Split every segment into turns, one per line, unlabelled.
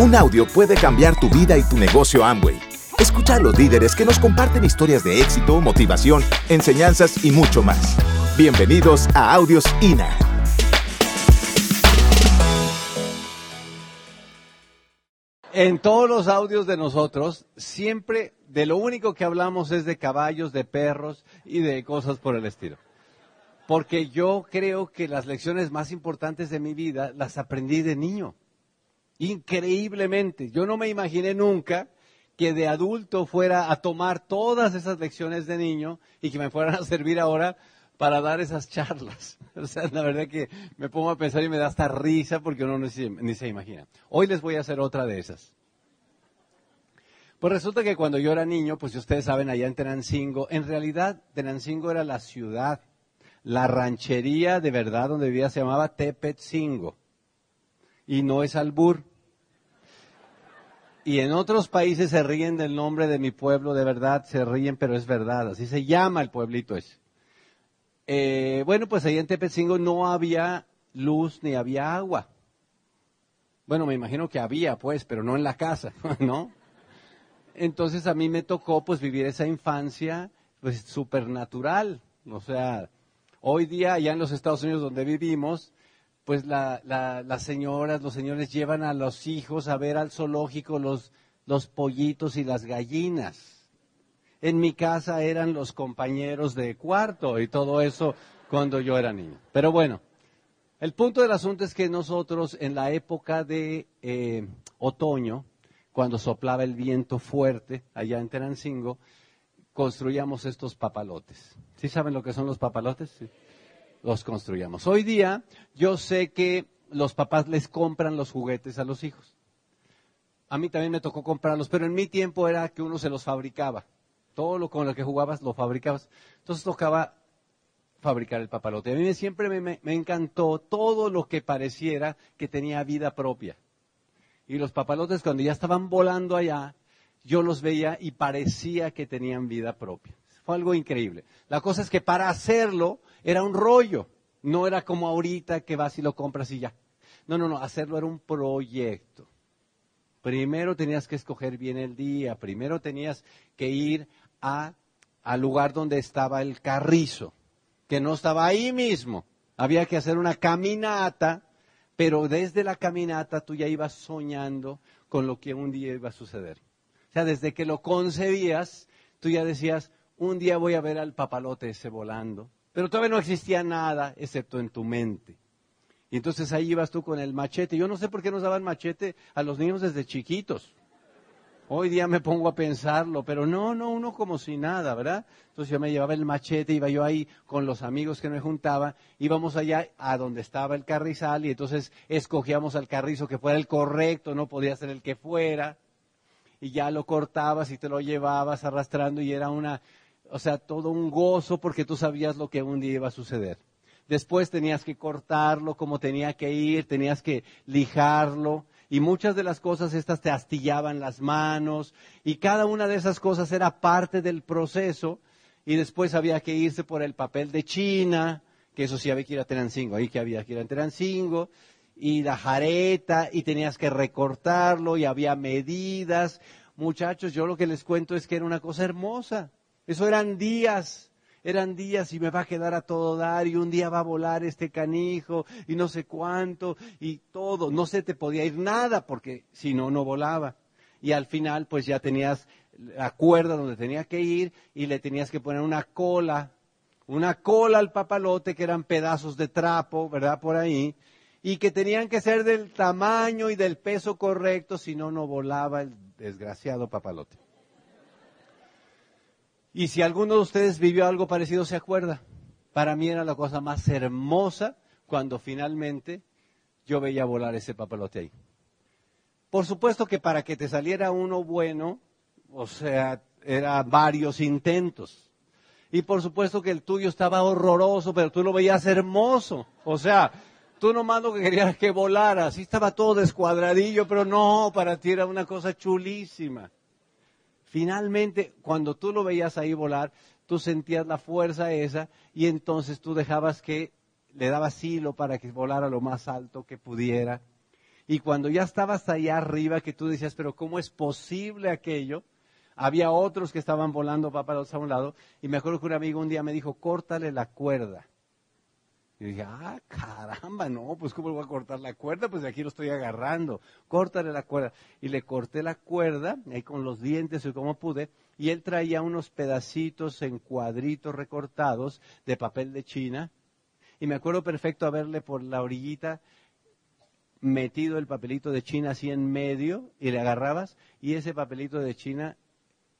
Un audio puede cambiar tu vida y tu negocio Amway. Escucha a los líderes que nos comparten historias de éxito, motivación, enseñanzas y mucho más. Bienvenidos a Audios INA.
En todos los audios de nosotros, siempre de lo único que hablamos es de caballos, de perros y de cosas por el estilo. Porque yo creo que las lecciones más importantes de mi vida las aprendí de niño. Increíblemente. Yo no me imaginé nunca que de adulto fuera a tomar todas esas lecciones de niño y que me fueran a servir ahora para dar esas charlas. O sea, la verdad que me pongo a pensar y me da hasta risa porque uno ni se, ni se imagina. Hoy les voy a hacer otra de esas. Pues resulta que cuando yo era niño, pues ustedes saben, allá en Tenancingo, en realidad Tenancingo era la ciudad, la ranchería de verdad donde vivía se llamaba Tepetzingo. Y no es albur. Y en otros países se ríen del nombre de mi pueblo, de verdad, se ríen, pero es verdad, así se llama el pueblito ese. Eh, bueno, pues ahí en Tepetzingo no había luz ni había agua. Bueno, me imagino que había, pues, pero no en la casa, ¿no? Entonces a mí me tocó, pues, vivir esa infancia, pues, supernatural. O sea, hoy día, allá en los Estados Unidos donde vivimos, pues la, las señoras, los señores llevan a los hijos a ver al zoológico los, los pollitos y las gallinas. En mi casa eran los compañeros de cuarto y todo eso cuando yo era niño. Pero bueno, el punto del asunto es que nosotros en la época de eh, otoño, cuando soplaba el viento fuerte allá en Tenancingo, construíamos estos papalotes. ¿Sí saben lo que son los papalotes? Sí los construyamos. Hoy día yo sé que los papás les compran los juguetes a los hijos. A mí también me tocó comprarlos, pero en mi tiempo era que uno se los fabricaba. Todo lo con lo que jugabas lo fabricabas. Entonces tocaba fabricar el papalote. A mí siempre me, me encantó todo lo que pareciera que tenía vida propia. Y los papalotes cuando ya estaban volando allá, yo los veía y parecía que tenían vida propia. Fue algo increíble. La cosa es que para hacerlo era un rollo. No era como ahorita que vas y lo compras y ya. No, no, no, hacerlo era un proyecto. Primero tenías que escoger bien el día, primero tenías que ir a, al lugar donde estaba el carrizo, que no estaba ahí mismo. Había que hacer una caminata, pero desde la caminata tú ya ibas soñando con lo que un día iba a suceder. O sea, desde que lo concebías, tú ya decías, un día voy a ver al papalote ese volando, pero todavía no existía nada excepto en tu mente. Y entonces ahí ibas tú con el machete. Yo no sé por qué nos daban machete a los niños desde chiquitos. Hoy día me pongo a pensarlo, pero no, no, uno como si nada, ¿verdad? Entonces yo me llevaba el machete, iba yo ahí con los amigos que me juntaba, íbamos allá a donde estaba el carrizal y entonces escogíamos al carrizo que fuera el correcto, no podía ser el que fuera, y ya lo cortabas y te lo llevabas arrastrando y era una, o sea, todo un gozo porque tú sabías lo que un día iba a suceder. Después tenías que cortarlo como tenía que ir, tenías que lijarlo y muchas de las cosas estas te astillaban las manos y cada una de esas cosas era parte del proceso y después había que irse por el papel de China, que eso sí había que ir a Tenancingo, ahí que había que ir a Tenancingo y la jareta y tenías que recortarlo y había medidas. Muchachos, yo lo que les cuento es que era una cosa hermosa. Eso eran días, eran días y me va a quedar a todo dar y un día va a volar este canijo y no sé cuánto y todo. No se te podía ir nada porque si no, no volaba. Y al final pues ya tenías la cuerda donde tenía que ir y le tenías que poner una cola, una cola al papalote que eran pedazos de trapo, ¿verdad? Por ahí. Y que tenían que ser del tamaño y del peso correcto, si no, no volaba el desgraciado papalote. Y si alguno de ustedes vivió algo parecido, se acuerda. Para mí era la cosa más hermosa cuando finalmente yo veía volar ese papalote ahí. Por supuesto que para que te saliera uno bueno, o sea, era varios intentos. Y por supuesto que el tuyo estaba horroroso, pero tú lo veías hermoso. O sea, tú nomás lo que querías que volara. Así estaba todo descuadradillo, pero no, para ti era una cosa chulísima. Finalmente, cuando tú lo veías ahí volar, tú sentías la fuerza esa y entonces tú dejabas que le dabas hilo para que volara lo más alto que pudiera. Y cuando ya estabas allá arriba, que tú decías, pero ¿cómo es posible aquello? Había otros que estaban volando papalotes a un lado. Y me acuerdo que un amigo un día me dijo, córtale la cuerda. Y dije, ah, caramba, no, pues ¿cómo voy a cortar la cuerda? Pues de aquí lo estoy agarrando. Córtale la cuerda. Y le corté la cuerda, ahí con los dientes y como pude, y él traía unos pedacitos en cuadritos recortados de papel de China. Y me acuerdo perfecto haberle por la orillita metido el papelito de China así en medio y le agarrabas y ese papelito de China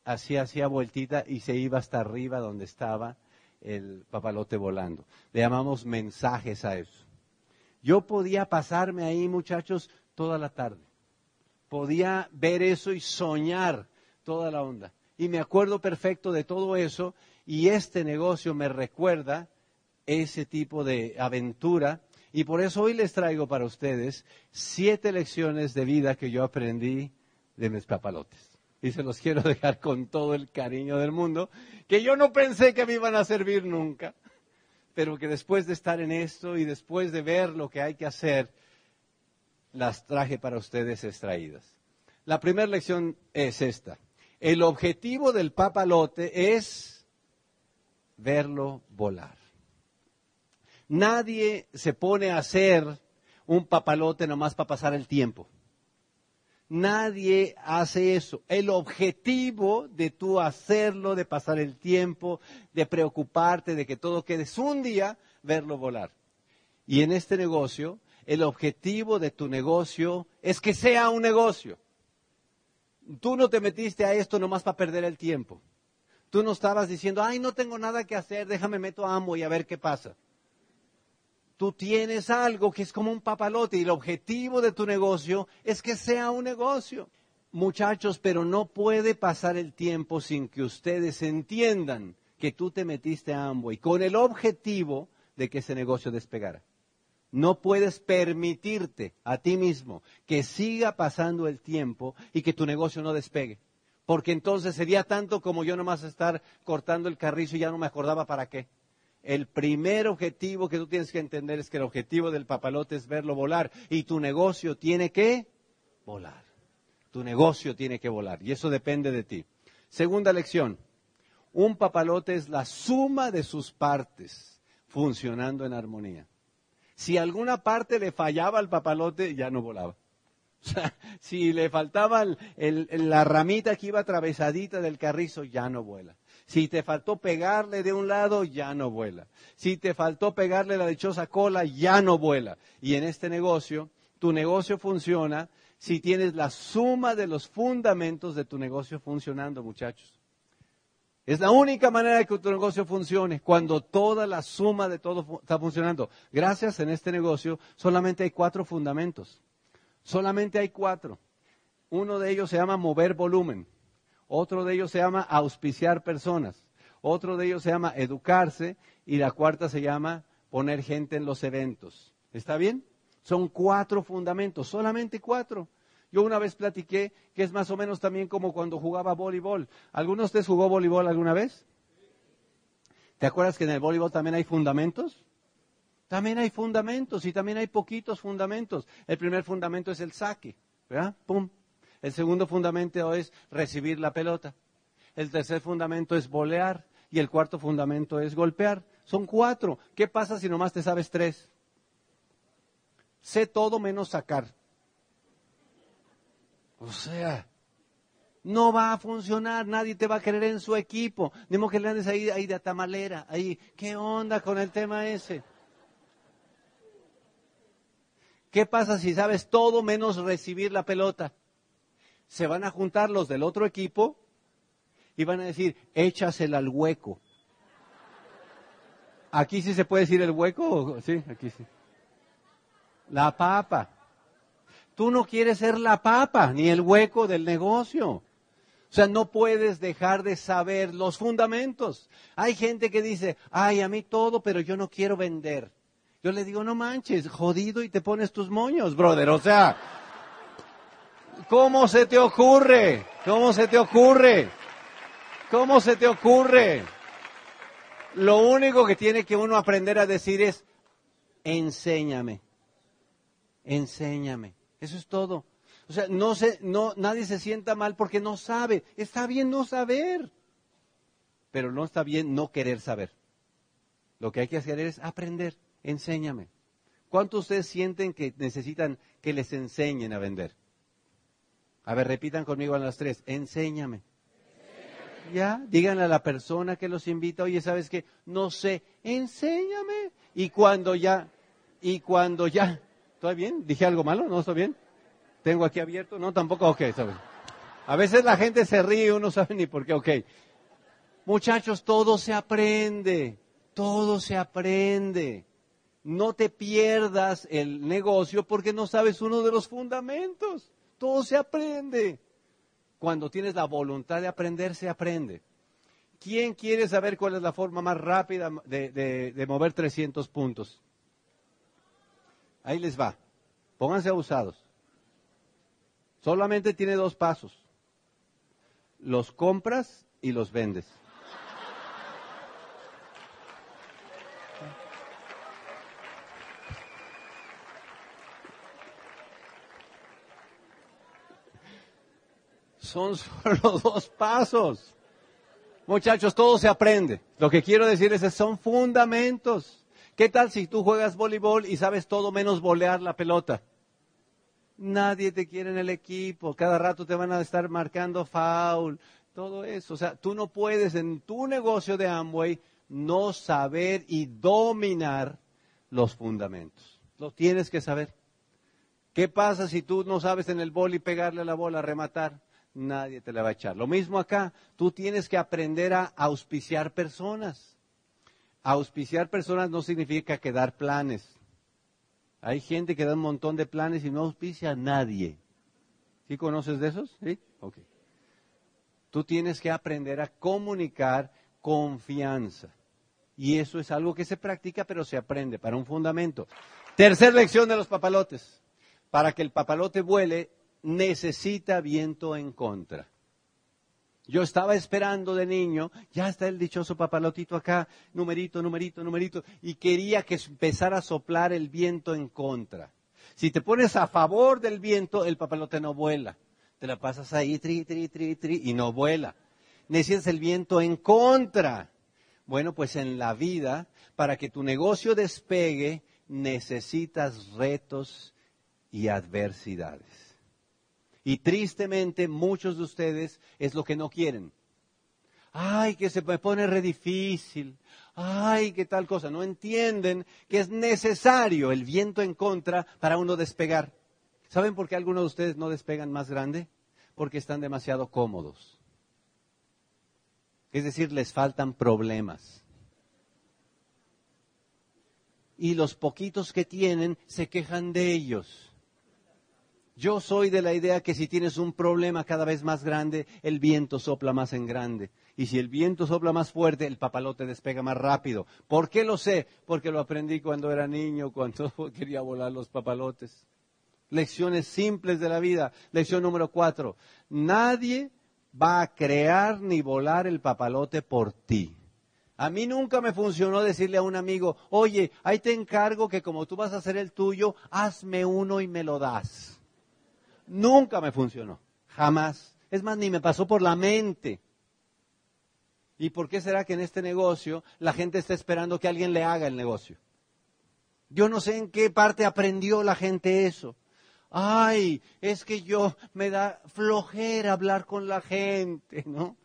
hacía, hacía vueltita y se iba hasta arriba donde estaba el papalote volando. Le llamamos mensajes a eso. Yo podía pasarme ahí, muchachos, toda la tarde. Podía ver eso y soñar toda la onda. Y me acuerdo perfecto de todo eso y este negocio me recuerda ese tipo de aventura. Y por eso hoy les traigo para ustedes siete lecciones de vida que yo aprendí de mis papalotes y se los quiero dejar con todo el cariño del mundo, que yo no pensé que me iban a servir nunca, pero que después de estar en esto y después de ver lo que hay que hacer, las traje para ustedes extraídas. La primera lección es esta. El objetivo del papalote es verlo volar. Nadie se pone a hacer un papalote nomás para pasar el tiempo. Nadie hace eso. El objetivo de tú hacerlo, de pasar el tiempo, de preocuparte de que todo quede, es un día verlo volar. Y en este negocio, el objetivo de tu negocio es que sea un negocio. Tú no te metiste a esto nomás para perder el tiempo. Tú no estabas diciendo, ay, no tengo nada que hacer, déjame meto a Amo y a ver qué pasa tú tienes algo que es como un papalote y el objetivo de tu negocio es que sea un negocio. Muchachos, pero no puede pasar el tiempo sin que ustedes entiendan que tú te metiste a y con el objetivo de que ese negocio despegara. No puedes permitirte a ti mismo que siga pasando el tiempo y que tu negocio no despegue. Porque entonces sería tanto como yo nomás estar cortando el carrizo y ya no me acordaba para qué. El primer objetivo que tú tienes que entender es que el objetivo del papalote es verlo volar y tu negocio tiene que volar. Tu negocio tiene que volar y eso depende de ti. Segunda lección. Un papalote es la suma de sus partes funcionando en armonía. Si alguna parte le fallaba al papalote, ya no volaba. O sea, si le faltaba la ramita que iba atravesadita del carrizo, ya no vuela. Si te faltó pegarle de un lado, ya no vuela. Si te faltó pegarle la dichosa cola, ya no vuela. Y en este negocio, tu negocio funciona si tienes la suma de los fundamentos de tu negocio funcionando, muchachos. Es la única manera que tu negocio funcione, cuando toda la suma de todo está funcionando. Gracias en este negocio solamente hay cuatro fundamentos. Solamente hay cuatro. Uno de ellos se llama mover volumen. Otro de ellos se llama auspiciar personas. Otro de ellos se llama educarse. Y la cuarta se llama poner gente en los eventos. ¿Está bien? Son cuatro fundamentos, solamente cuatro. Yo una vez platiqué que es más o menos también como cuando jugaba voleibol. ¿Alguno de ustedes jugó voleibol alguna vez? ¿Te acuerdas que en el voleibol también hay fundamentos? También hay fundamentos y también hay poquitos fundamentos. El primer fundamento es el saque, ¿verdad? Pum, el segundo fundamento es recibir la pelota. El tercer fundamento es bolear. Y el cuarto fundamento es golpear. Son cuatro. ¿Qué pasa si nomás te sabes tres? Sé todo menos sacar. O sea, no va a funcionar, nadie te va a querer en su equipo. Dimo que le andes ahí, ahí de tamalera, ahí, ¿qué onda con el tema ese? ¿Qué pasa si sabes todo menos recibir la pelota? Se van a juntar los del otro equipo y van a decir, échasela al hueco. Aquí sí se puede decir el hueco, sí, aquí sí. La papa. Tú no quieres ser la papa ni el hueco del negocio. O sea, no puedes dejar de saber los fundamentos. Hay gente que dice, ay, a mí todo, pero yo no quiero vender. Yo le digo, no manches, jodido y te pones tus moños, brother. O sea, ¿Cómo se te ocurre? ¿Cómo se te ocurre? ¿Cómo se te ocurre? Lo único que tiene que uno aprender a decir es, enséñame, enséñame. Eso es todo. O sea, no se, no, nadie se sienta mal porque no sabe. Está bien no saber. Pero no está bien no querer saber. Lo que hay que hacer es aprender. Enséñame. ¿Cuántos ustedes sienten que necesitan que les enseñen a vender? A ver, repitan conmigo a las tres. Enséñame. Ya, díganle a la persona que los invita, oye, ¿sabes qué? No sé, enséñame. Y cuando ya, y cuando ya, ¿está bien? ¿Dije algo malo? ¿No está bien? ¿Tengo aquí abierto? No, tampoco, ok, está bien. A veces la gente se ríe uno sabe ni por qué, ok. Muchachos, todo se aprende, todo se aprende. No te pierdas el negocio porque no sabes uno de los fundamentos. Todo se aprende. Cuando tienes la voluntad de aprender, se aprende. ¿Quién quiere saber cuál es la forma más rápida de, mover 300 puntos? Ahí les va. Pónganse abusados. Solamente tiene dos pasos. Los compras y los vendes. Son solo dos pasos. Muchachos, todo se aprende. Lo que quiero decir es que son fundamentos. ¿Qué tal si tú juegas voleibol y sabes todo menos volear la pelota? Nadie te quiere en el equipo. Cada rato te van a estar marcando foul. Todo eso. O sea, tú no puedes en tu negocio de Amway no saber y dominar los fundamentos. Lo tienes que saber. ¿Qué pasa si tú no sabes en el y pegarle la bola, rematar? Nadie te la va a echar. Lo mismo acá, tú tienes que aprender a auspiciar personas. Auspiciar personas no significa que dar planes. Hay gente que da un montón de planes y no auspicia a nadie. ¿Sí conoces de esos? Sí. Ok. Tú tienes que aprender a comunicar confianza. Y eso es algo que se practica, pero se aprende para un fundamento. Tercer lección de los papalotes. Para que el papalote vuele, necesita viento en contra. Yo estaba esperando de niño, ya está el dichoso papalotito acá, numerito, numerito, numerito, y quería que empezara a soplar el viento en contra. Si te pones a favor del viento, el papalote no vuela. Te la pasas ahí, tri, tri, tri, tri, y no vuela. Necesitas el viento en contra. Bueno, pues en la vida, para que tu negocio despegue, necesitas retos y adversidades. Y tristemente muchos de ustedes es lo que no quieren. Ay, que se me pone re difícil. Ay, qué tal cosa. No entienden que es necesario el viento en contra para uno despegar. ¿Saben por qué algunos de ustedes no despegan más grande? Porque están demasiado cómodos. Es decir, les faltan problemas. Y los poquitos que tienen se quejan de ellos. Yo soy de la idea que si tienes un problema cada vez más grande, el viento sopla más en grande. Y si el viento sopla más fuerte, el papalote despega más rápido. ¿Por qué lo sé? Porque lo aprendí cuando era niño, cuando quería volar los papalotes. Lecciones simples de la vida. Lección número cuatro. Nadie va a crear ni volar el papalote por ti. A mí nunca me funcionó decirle a un amigo, oye, ahí te encargo que como tú vas a hacer el tuyo, hazme uno y me lo das. Nunca me funcionó, jamás. Es más, ni me pasó por la mente. ¿Y por qué será que en este negocio la gente está esperando que alguien le haga el negocio? Yo no sé en qué parte aprendió la gente eso. Ay, es que yo me da flojera hablar con la gente, ¿no?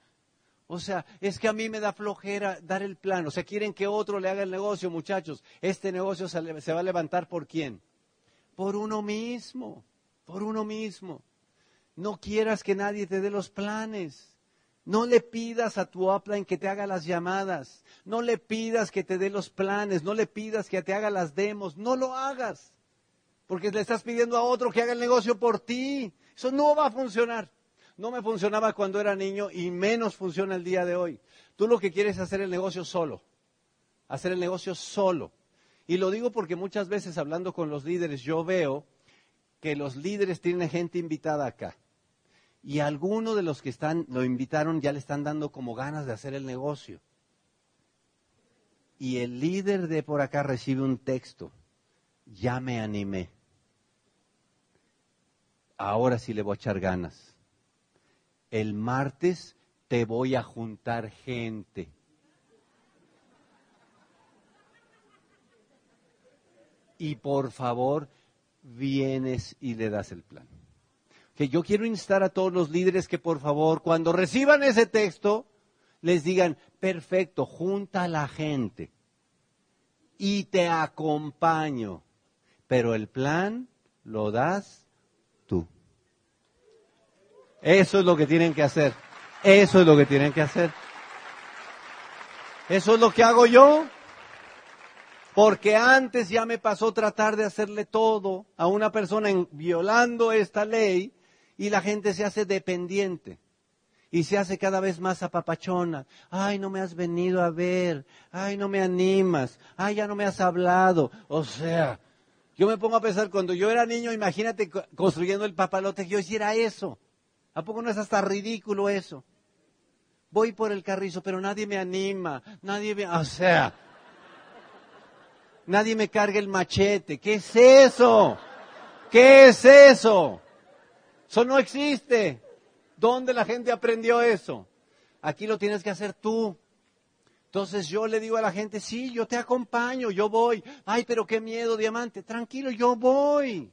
O sea, es que a mí me da flojera dar el plan. O sea, quieren que otro le haga el negocio, muchachos. Este negocio se va a levantar por quién? Por uno mismo por uno mismo. No quieras que nadie te dé los planes. No le pidas a tu upline que te haga las llamadas. No le pidas que te dé los planes. No le pidas que te haga las demos. No lo hagas. Porque le estás pidiendo a otro que haga el negocio por ti. Eso no va a funcionar. No me funcionaba cuando era niño y menos funciona el día de hoy. Tú lo que quieres es hacer el negocio solo. Hacer el negocio solo. Y lo digo porque muchas veces hablando con los líderes yo veo que los líderes tienen gente invitada acá. Y algunos de los que están, lo invitaron ya le están dando como ganas de hacer el negocio. Y el líder de por acá recibe un texto. Ya me animé. ahora sí le voy a echar ganas. El martes te voy a juntar gente. Y por favor, vienes y le das el plan. Que yo quiero instar a todos los líderes que por favor, cuando reciban ese texto, les digan, perfecto, junta a la gente y te acompaño, pero el plan lo das tú. Eso es lo que tienen que hacer. Eso es lo que tienen que hacer. Eso es lo que hago yo. Porque antes ya me pasó tratar de hacerle todo a una persona violando esta ley y la gente se hace dependiente y se hace cada vez más apapachona. Ay, no me has venido a ver. Ay, no me animas. Ay, ya no me has hablado. O sea, yo me pongo a pensar, cuando yo era niño, imagínate construyendo el papalote, que yo hiciera eso. ¿A poco no es hasta ridículo eso? Voy por el carrizo, pero nadie me anima. Nadie me... O sea, nadie me carga el machete. ¿Qué es eso? ¿Qué es eso? Eso no existe. ¿Dónde la gente aprendió eso? Aquí lo tienes que hacer tú. Entonces yo le digo a la gente, sí, yo te acompaño, yo voy. Ay, pero qué miedo, diamante. Tranquilo, yo voy.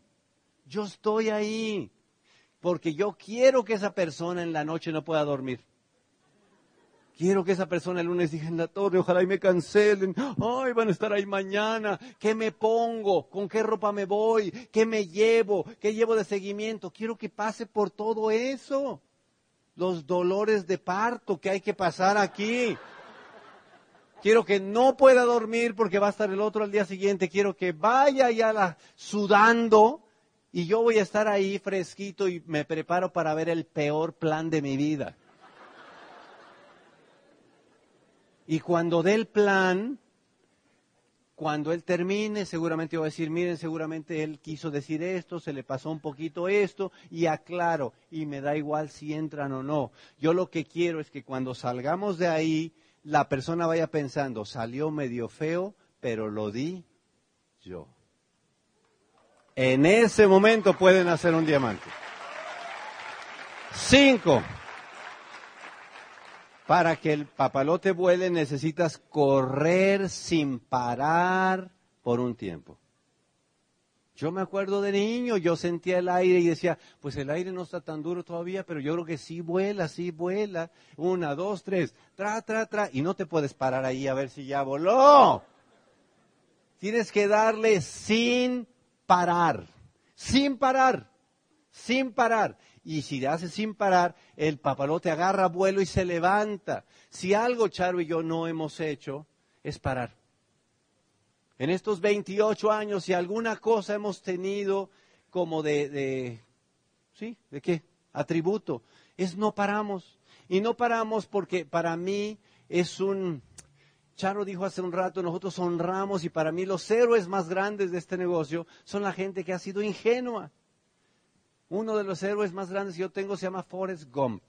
Yo estoy ahí. Porque yo quiero que esa persona en la noche no pueda dormir. Quiero que esa persona el lunes diga en la torre, ojalá y me cancelen. Ay, van a estar ahí mañana. ¿Qué me pongo? ¿Con qué ropa me voy? ¿Qué me llevo? ¿Qué llevo de seguimiento? Quiero que pase por todo eso los dolores de parto que hay que pasar aquí. Quiero que no pueda dormir porque va a estar el otro al día siguiente. Quiero que vaya ya sudando y yo voy a estar ahí fresquito y me preparo para ver el peor plan de mi vida. Y cuando dé el plan, cuando él termine, seguramente va a decir, miren, seguramente él quiso decir esto, se le pasó un poquito esto, y aclaro, y me da igual si entran o no. Yo lo que quiero es que cuando salgamos de ahí, la persona vaya pensando, salió medio feo, pero lo di yo. En ese momento pueden hacer un diamante. Cinco. Para que el papalote vuele necesitas correr sin parar por un tiempo. Yo me acuerdo de niño, yo sentía el aire y decía, pues el aire no está tan duro todavía, pero yo creo que sí vuela, sí vuela. Una, dos, tres, tra, tra, tra. Y no te puedes parar ahí a ver si ya voló. Tienes que darle sin parar, sin parar, sin parar y si hace sin parar, el papalote agarra vuelo y se levanta. Si algo Charo y yo no hemos hecho, es parar. En estos 28 años, si alguna cosa hemos tenido como de, de ¿sí? ¿De qué? Atributo, es no paramos. Y no paramos porque para mí es un, Charo dijo hace un rato, nosotros honramos y para mí los héroes más grandes de este negocio son la gente que ha sido ingenua. Uno de los héroes más grandes que yo tengo se llama Forrest Gump.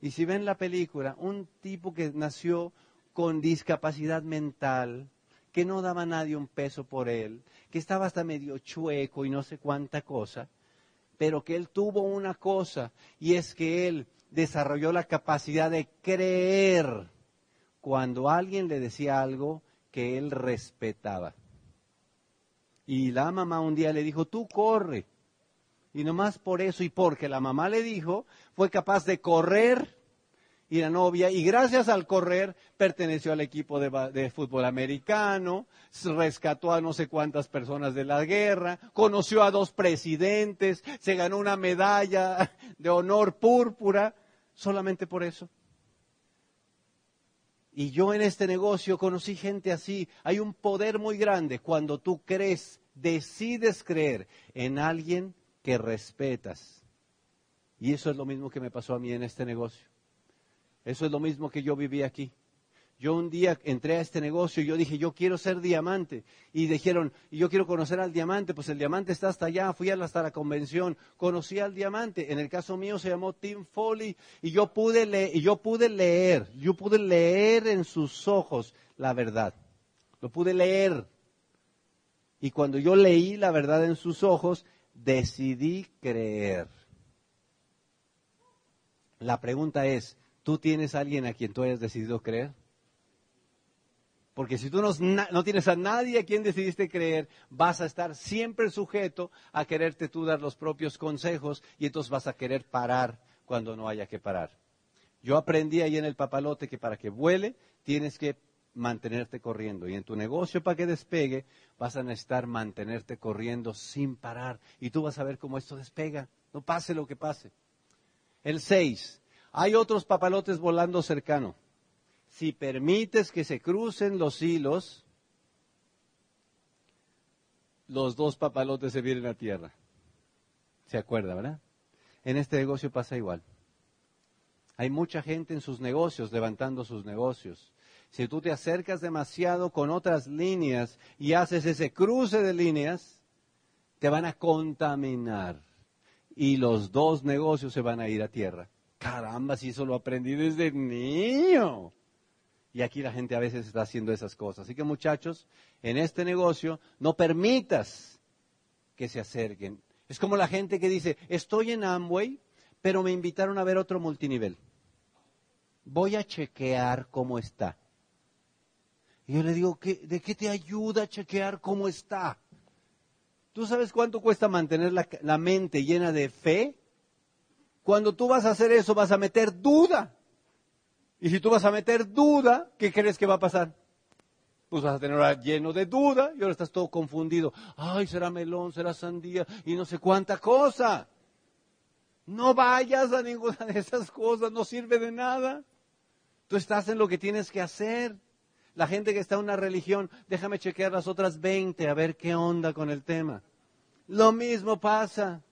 Y si ven la película, un tipo que nació con discapacidad mental, que no daba a nadie un peso por él, que estaba hasta medio chueco y no sé cuánta cosa, pero que él tuvo una cosa, y es que él desarrolló la capacidad de creer cuando alguien le decía algo que él respetaba. Y la mamá un día le dijo, tú corre. Y nomás por eso y porque la mamá le dijo, fue capaz de correr y la novia, y gracias al correr, perteneció al equipo de, fútbol americano, rescató a no sé cuántas personas de la guerra, conoció a dos presidentes, se ganó una medalla de honor púrpura, solamente por eso. Y yo en este negocio conocí gente así. Hay un poder muy grande cuando tú crees, decides creer en alguien que respetas. Y eso es lo mismo que me pasó a mí en este negocio. Eso es lo mismo que yo viví aquí. Yo un día entré a este negocio y yo dije, yo quiero ser diamante. Y dijeron, yo quiero conocer al diamante. Pues el diamante está hasta allá. Fui hasta la convención. Conocí al diamante. En el caso mío se llamó Tim Foley. Y yo pude, leer, y yo pude leer, yo pude leer en sus ojos la verdad. Lo pude leer. Y cuando yo leí la verdad en sus ojos, decidí creer. La pregunta es, ¿tú tienes a alguien a quien tú hayas decidido creer? Porque si tú no, no, tienes a nadie a quien decidiste creer, vas a estar siempre sujeto a quererte tú dar los propios consejos y entonces vas a querer parar cuando no haya que parar. Yo aprendí ahí en el papalote que para que vuele tienes que mantenerte corriendo. Y en tu negocio para que despegue vas a necesitar mantenerte corriendo sin parar. Y tú vas a ver cómo esto despega. No pase lo que pase. El 6. Hay otros papalotes volando cercano si permites que se crucen los hilos, los dos papalotes se vienen a tierra. ¿Se acuerda, verdad? En este negocio pasa igual. Hay mucha gente en sus negocios levantando sus negocios. Si tú te acercas demasiado con otras líneas y haces ese cruce de líneas, te van a contaminar y los dos negocios se van a ir a tierra. Caramba, si eso lo aprendí desde niño. Y aquí la gente a veces está haciendo esas cosas. Así que muchachos, en este negocio no permitas que se acerquen. Es como la gente que dice, estoy en Amway, pero me invitaron a ver otro multinivel. Voy a chequear cómo está. Y yo le digo, ¿de qué te ayuda a chequear cómo está? ¿Tú sabes cuánto cuesta mantener la, la mente llena de fe? Cuando tú vas a hacer eso vas a meter duda. Y si tú vas a meter duda, ¿qué crees que va a pasar? Pues vas a tener lleno de duda y ahora estás todo confundido. Ay, será melón, será sandía y no sé cuánta cosa. No vayas a ninguna de esas cosas, no sirve de nada. Tú estás en lo que tienes que hacer. La gente que está en una religión, déjame chequear las otras 20 a ver qué onda con el tema. Lo mismo pasa.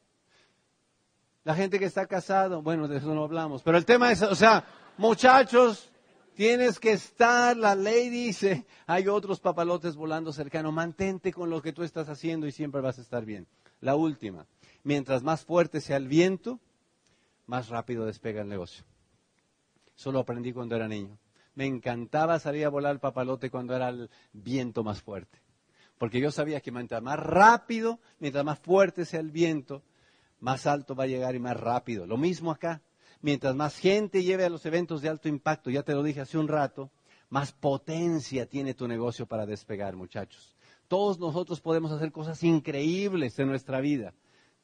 La gente que está casado, bueno, de eso no hablamos, pero el tema es, o sea, muchachos, tienes que estar, la ley dice, hay otros papalotes volando cercano, mantente con lo que tú estás haciendo y siempre vas a estar bien. La última, mientras más fuerte sea el viento, más rápido despega el negocio. Eso lo aprendí cuando era niño. Me encantaba salir a volar el papalote cuando era el viento más fuerte. Porque yo sabía que mientras más rápido, mientras más fuerte sea el viento, más alto va a llegar y más rápido. Lo mismo acá mientras más gente lleve a los eventos de alto impacto, ya te lo dije hace un rato, más potencia tiene tu negocio para despegar, muchachos. Todos nosotros podemos hacer cosas increíbles en nuestra vida.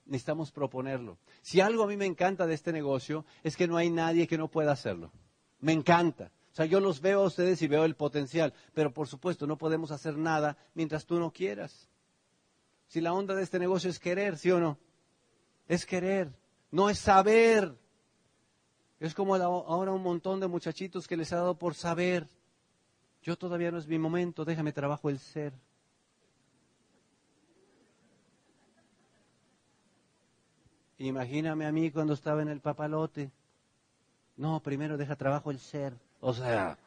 Necesitamos proponerlo. Si algo a mí me encanta de este negocio es que no hay nadie que no pueda hacerlo. Me encanta. O sea, yo los veo a ustedes y veo el potencial, pero por supuesto no podemos hacer nada mientras tú no quieras. Si la onda de este negocio es querer, ¿sí o no? Es querer, no es saber. Es como ahora un montón de muchachitos que les ha dado por saber. Yo todavía no es mi momento, déjame trabajo el ser. Imagíname a mí cuando estaba en el papalote. No, primero deja trabajo el ser. O sea,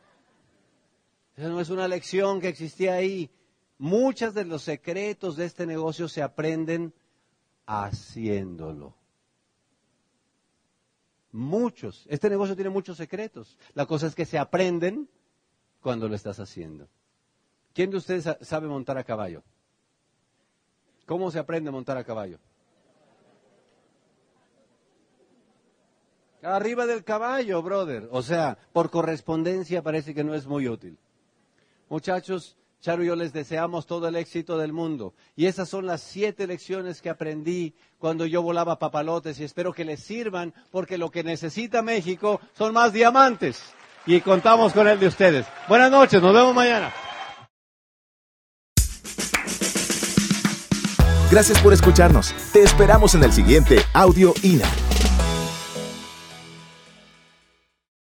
esa no es una lección que existía ahí. Muchos de los secretos de este negocio se aprenden haciéndolo. Muchos. Este negocio tiene muchos secretos. La cosa es que se aprenden cuando lo estás haciendo. ¿Quién de ustedes sabe montar a caballo? ¿Cómo se aprende a montar a caballo? Arriba del caballo, brother. O sea, por correspondencia parece que no es muy útil. Muchachos, Charo y yo les deseamos todo el éxito del mundo. Y esas son las siete lecciones que aprendí cuando yo volaba papalotes y espero que les sirvan porque lo que necesita México son más diamantes. Y contamos con el de ustedes. Buenas noches, nos vemos mañana.
Gracias por escucharnos. Te esperamos en el siguiente Audio INA.